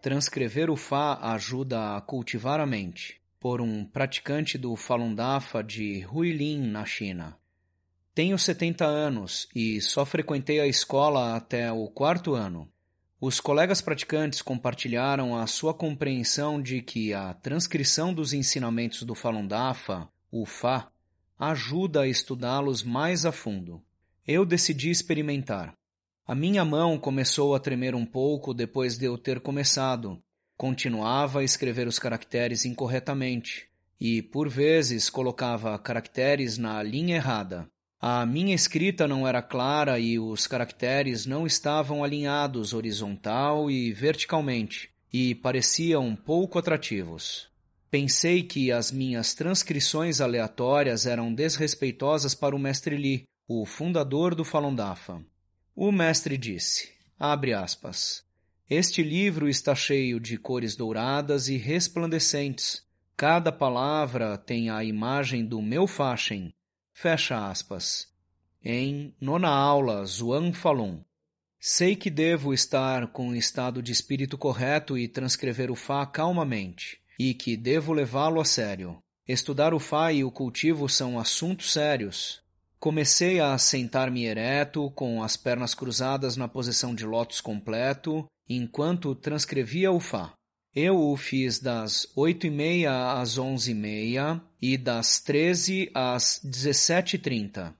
Transcrever o Fá ajuda a cultivar a mente, por um praticante do Falun Dafa de Huilin, na China. Tenho 70 anos e só frequentei a escola até o quarto ano. Os colegas praticantes compartilharam a sua compreensão de que a transcrição dos ensinamentos do Falun Dafa, o Fá, ajuda a estudá-los mais a fundo. Eu decidi experimentar. A minha mão começou a tremer um pouco depois de eu ter começado. Continuava a escrever os caracteres incorretamente e, por vezes, colocava caracteres na linha errada. A minha escrita não era clara e os caracteres não estavam alinhados horizontal e verticalmente e pareciam pouco atrativos. Pensei que as minhas transcrições aleatórias eram desrespeitosas para o mestre Li, o fundador do Falun Dafa. O mestre disse, abre aspas, este livro está cheio de cores douradas e resplandecentes. Cada palavra tem a imagem do meu Fachen. Fecha aspas. Em nona aula, Zhuang Falun. Sei que devo estar com o estado de espírito correto e transcrever o Fá calmamente, e que devo levá-lo a sério. Estudar o Fá e o cultivo são assuntos sérios. Comecei a sentar-me ereto, com as pernas cruzadas na posição de lótus completo, enquanto transcrevia o Fá. Eu o fiz das oito e meia às onze e meia e das treze às dezessete e trinta.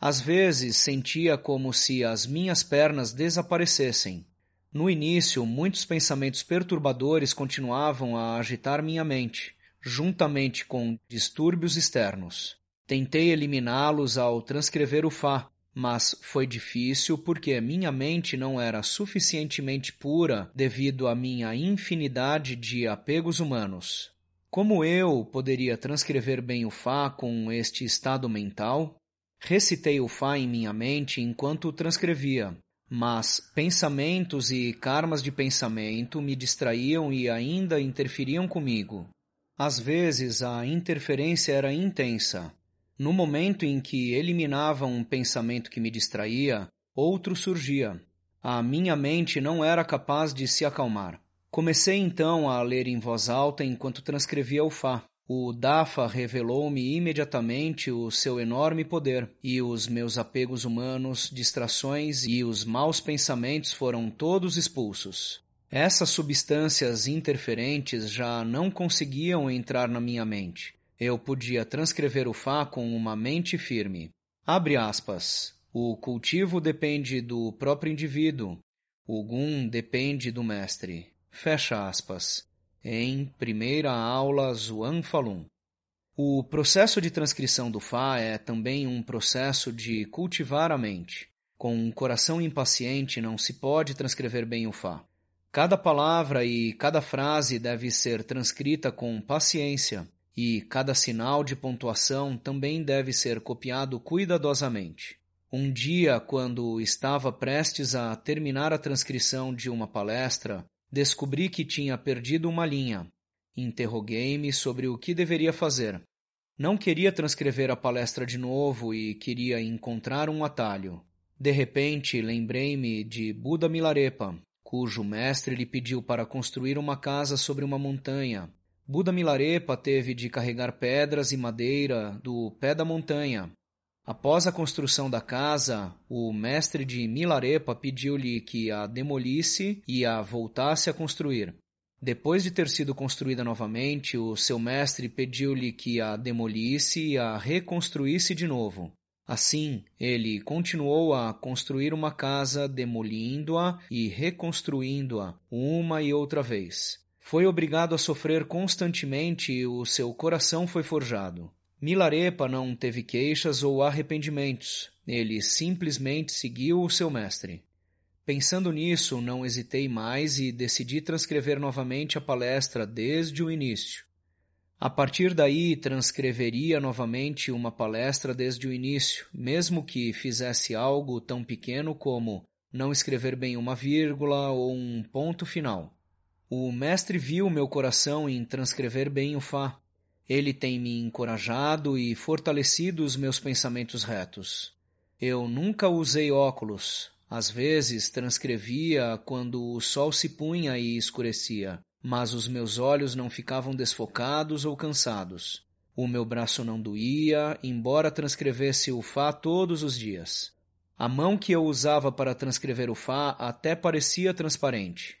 Às vezes sentia como se as minhas pernas desaparecessem. No início, muitos pensamentos perturbadores continuavam a agitar minha mente, juntamente com distúrbios externos. Tentei eliminá-los ao transcrever o Fá, mas foi difícil porque minha mente não era suficientemente pura devido à minha infinidade de apegos humanos. Como eu poderia transcrever bem o Fá com este estado mental? Recitei o Fá em minha mente enquanto o transcrevia, mas pensamentos e karmas de pensamento me distraíam e ainda interferiam comigo. Às vezes a interferência era intensa, no momento em que eliminava um pensamento que me distraía, outro surgia. A minha mente não era capaz de se acalmar. Comecei então a ler em voz alta enquanto transcrevia o Fá. O Dafa revelou-me imediatamente o seu enorme poder, e os meus apegos humanos, distrações e os maus pensamentos foram todos expulsos. Essas substâncias interferentes já não conseguiam entrar na minha mente. Eu podia transcrever o Fá com uma mente firme. Abre aspas. O cultivo depende do próprio indivíduo. O Gun depende do mestre. Fecha aspas. Em primeira aula Zhuang Falun. O processo de transcrição do Fá é também um processo de cultivar a mente. Com um coração impaciente não se pode transcrever bem o Fá. Cada palavra e cada frase deve ser transcrita com paciência e cada sinal de pontuação também deve ser copiado cuidadosamente. Um dia, quando estava prestes a terminar a transcrição de uma palestra, descobri que tinha perdido uma linha. Interroguei-me sobre o que deveria fazer. Não queria transcrever a palestra de novo e queria encontrar um atalho. De repente, lembrei-me de Buda Milarepa, cujo mestre lhe pediu para construir uma casa sobre uma montanha Buda Milarepa teve de carregar pedras e madeira do pé da montanha. Após a construção da casa, o mestre de Milarepa pediu-lhe que a demolisse e a voltasse a construir. Depois de ter sido construída novamente, o seu mestre pediu-lhe que a demolisse e a reconstruísse de novo. Assim, ele continuou a construir uma casa, demolindo-a e reconstruindo-a uma e outra vez. Foi obrigado a sofrer constantemente e o seu coração foi forjado. Milarepa não teve queixas ou arrependimentos. Ele simplesmente seguiu o seu mestre. Pensando nisso, não hesitei mais e decidi transcrever novamente a palestra desde o início. A partir daí, transcreveria novamente uma palestra desde o início, mesmo que fizesse algo tão pequeno como não escrever bem uma vírgula ou um ponto final. O mestre viu meu coração em transcrever bem o Fá. Ele tem me encorajado e fortalecido os meus pensamentos retos. Eu nunca usei óculos. Às vezes transcrevia quando o sol se punha e escurecia mas os meus olhos não ficavam desfocados ou cansados. O meu braço não doía, embora transcrevesse o Fá todos os dias. A mão que eu usava para transcrever o Fá até parecia transparente.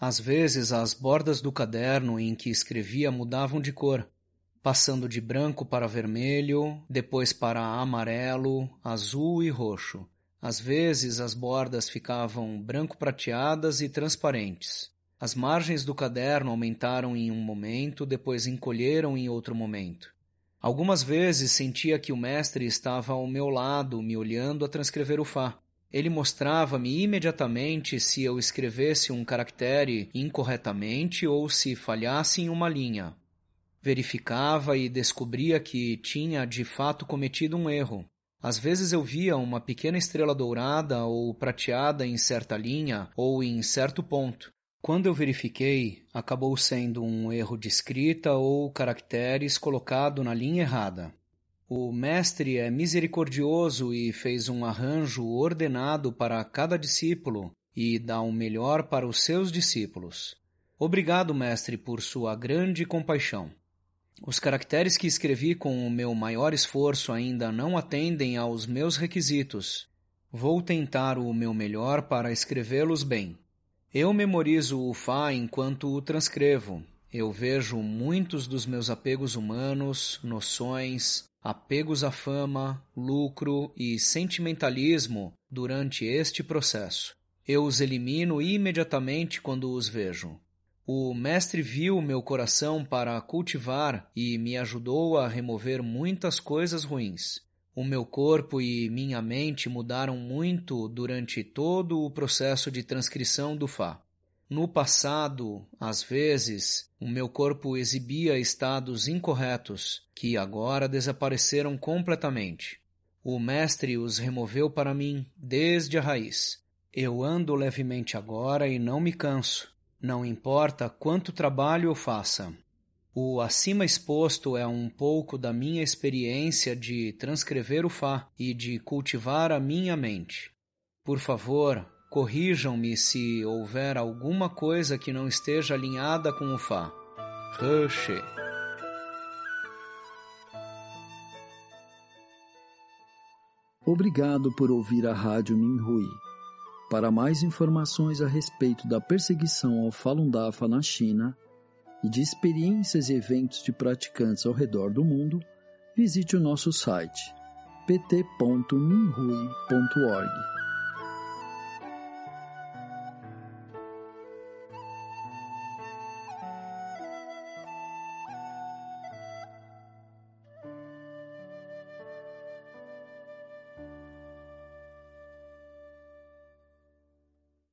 Às vezes as bordas do caderno em que escrevia mudavam de cor, passando de branco para vermelho, depois para amarelo, azul e roxo. Às vezes as bordas ficavam branco-prateadas e transparentes. As margens do caderno aumentaram em um momento, depois encolheram em outro momento. Algumas vezes sentia que o mestre estava ao meu lado, me olhando a transcrever o Fá. Ele mostrava-me imediatamente se eu escrevesse um caractere incorretamente ou se falhasse em uma linha. Verificava e descobria que tinha de fato cometido um erro. Às vezes eu via uma pequena estrela dourada ou prateada em certa linha ou em certo ponto. Quando eu verifiquei, acabou sendo um erro de escrita ou caracteres colocado na linha errada. O mestre é misericordioso e fez um arranjo ordenado para cada discípulo e dá o melhor para os seus discípulos. Obrigado, mestre, por sua grande compaixão. Os caracteres que escrevi com o meu maior esforço ainda não atendem aos meus requisitos. Vou tentar o meu melhor para escrevê-los bem. Eu memorizo o Fá enquanto o transcrevo. Eu vejo muitos dos meus apegos humanos, noções, apegos à fama, lucro e sentimentalismo durante este processo. Eu os elimino imediatamente quando os vejo. O Mestre viu meu coração para cultivar e me ajudou a remover muitas coisas ruins. O meu corpo e minha mente mudaram muito durante todo o processo de transcrição do Fá. No passado, às vezes, o meu corpo exibia estados incorretos, que agora desapareceram completamente. O Mestre os removeu para mim desde a raiz. Eu ando levemente agora e não me canso, não importa quanto trabalho eu faça. O acima exposto é um pouco da minha experiência de transcrever o Fá e de cultivar a minha mente. Por favor, corrijam-me se houver alguma coisa que não esteja alinhada com o Fá. Rush. Obrigado por ouvir a Rádio Minhui. Para mais informações a respeito da perseguição ao Falun Dafa na China, e de experiências e eventos de praticantes ao redor do mundo, visite o nosso site pt.minrui.org.